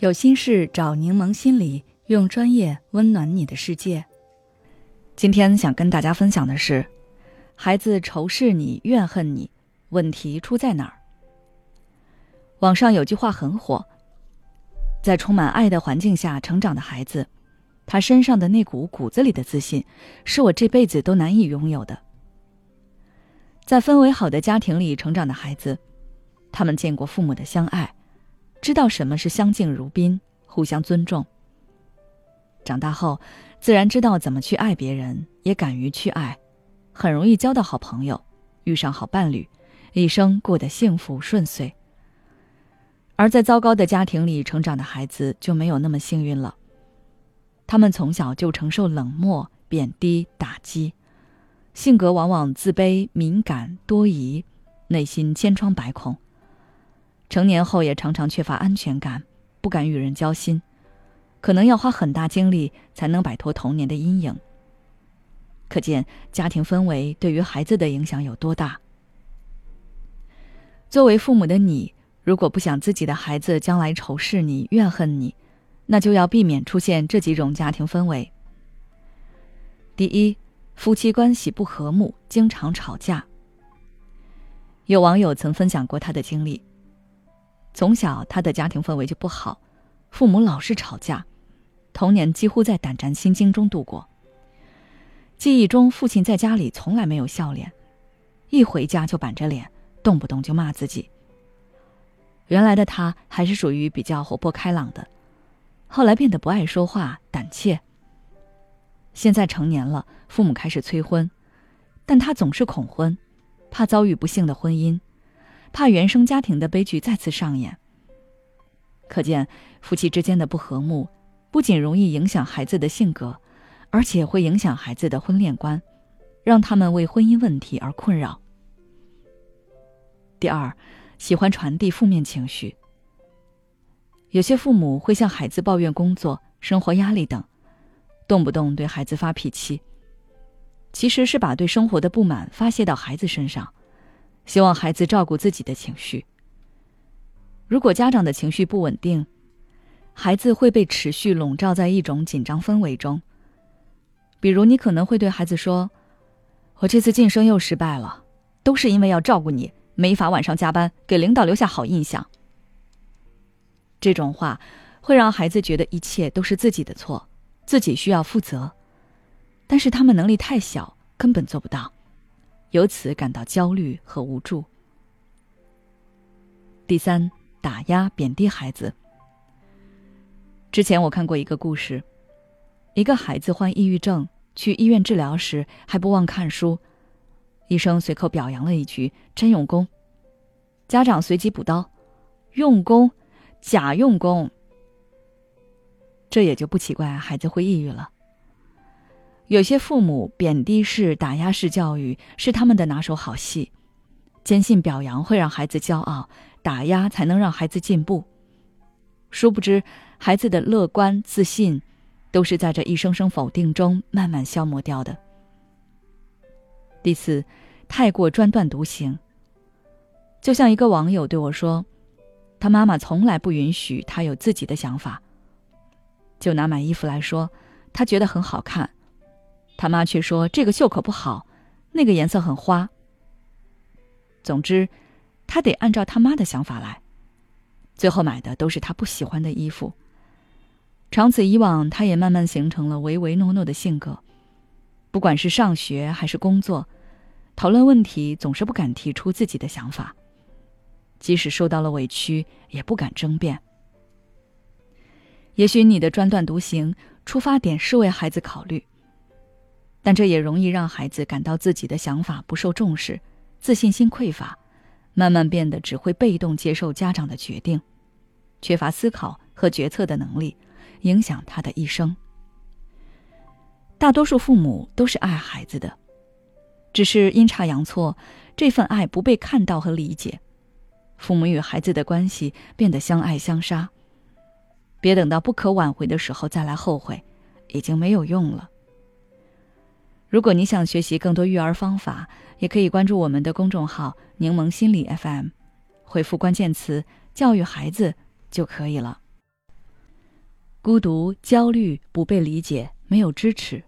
有心事找柠檬心理，用专业温暖你的世界。今天想跟大家分享的是，孩子仇视你、怨恨你，问题出在哪儿？网上有句话很火：在充满爱的环境下成长的孩子，他身上的那股骨子里的自信，是我这辈子都难以拥有的。在氛围好的家庭里成长的孩子，他们见过父母的相爱。知道什么是相敬如宾、互相尊重。长大后，自然知道怎么去爱别人，也敢于去爱，很容易交到好朋友，遇上好伴侣，一生过得幸福顺遂。而在糟糕的家庭里成长的孩子就没有那么幸运了。他们从小就承受冷漠、贬低、打击，性格往往自卑、敏感、多疑，内心千疮百孔。成年后也常常缺乏安全感，不敢与人交心，可能要花很大精力才能摆脱童年的阴影。可见家庭氛围对于孩子的影响有多大。作为父母的你，如果不想自己的孩子将来仇视你、怨恨你，那就要避免出现这几种家庭氛围。第一，夫妻关系不和睦，经常吵架。有网友曾分享过他的经历。从小，他的家庭氛围就不好，父母老是吵架，童年几乎在胆战心惊中度过。记忆中，父亲在家里从来没有笑脸，一回家就板着脸，动不动就骂自己。原来的他还是属于比较活泼开朗的，后来变得不爱说话，胆怯。现在成年了，父母开始催婚，但他总是恐婚，怕遭遇不幸的婚姻。怕原生家庭的悲剧再次上演。可见，夫妻之间的不和睦，不仅容易影响孩子的性格，而且会影响孩子的婚恋观，让他们为婚姻问题而困扰。第二，喜欢传递负面情绪。有些父母会向孩子抱怨工作、生活压力等，动不动对孩子发脾气，其实是把对生活的不满发泄到孩子身上。希望孩子照顾自己的情绪。如果家长的情绪不稳定，孩子会被持续笼罩在一种紧张氛围中。比如，你可能会对孩子说：“我这次晋升又失败了，都是因为要照顾你，没法晚上加班，给领导留下好印象。”这种话会让孩子觉得一切都是自己的错，自己需要负责。但是他们能力太小，根本做不到。由此感到焦虑和无助。第三，打压、贬低孩子。之前我看过一个故事，一个孩子患抑郁症，去医院治疗时还不忘看书，医生随口表扬了一句：“真用功。”家长随即补刀：“用功，假用功。”这也就不奇怪孩子会抑郁了。有些父母贬低式、打压式教育是他们的拿手好戏，坚信表扬会让孩子骄傲，打压才能让孩子进步。殊不知，孩子的乐观、自信，都是在这一声声否定中慢慢消磨掉的。第四，太过专断独行。就像一个网友对我说：“他妈妈从来不允许他有自己的想法。”就拿买衣服来说，他觉得很好看。他妈却说：“这个袖口不好，那个颜色很花。”总之，他得按照他妈的想法来，最后买的都是他不喜欢的衣服。长此以往，他也慢慢形成了唯唯诺诺的性格。不管是上学还是工作，讨论问题总是不敢提出自己的想法，即使受到了委屈，也不敢争辩。也许你的专断独行出发点是为孩子考虑。但这也容易让孩子感到自己的想法不受重视，自信心匮乏，慢慢变得只会被动接受家长的决定，缺乏思考和决策的能力，影响他的一生。大多数父母都是爱孩子的，只是阴差阳错，这份爱不被看到和理解，父母与孩子的关系变得相爱相杀。别等到不可挽回的时候再来后悔，已经没有用了。如果你想学习更多育儿方法，也可以关注我们的公众号“柠檬心理 FM”，回复关键词“教育孩子”就可以了。孤独、焦虑、不被理解、没有支持。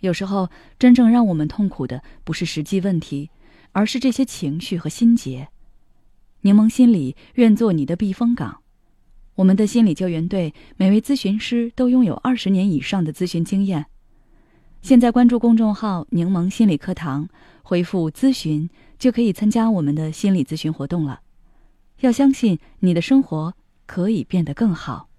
有时候，真正让我们痛苦的不是实际问题，而是这些情绪和心结。柠檬心理愿做你的避风港。我们的心理救援队每位咨询师都拥有二十年以上的咨询经验。现在关注公众号“柠檬心理课堂”，回复“咨询”就可以参加我们的心理咨询活动了。要相信你的生活可以变得更好。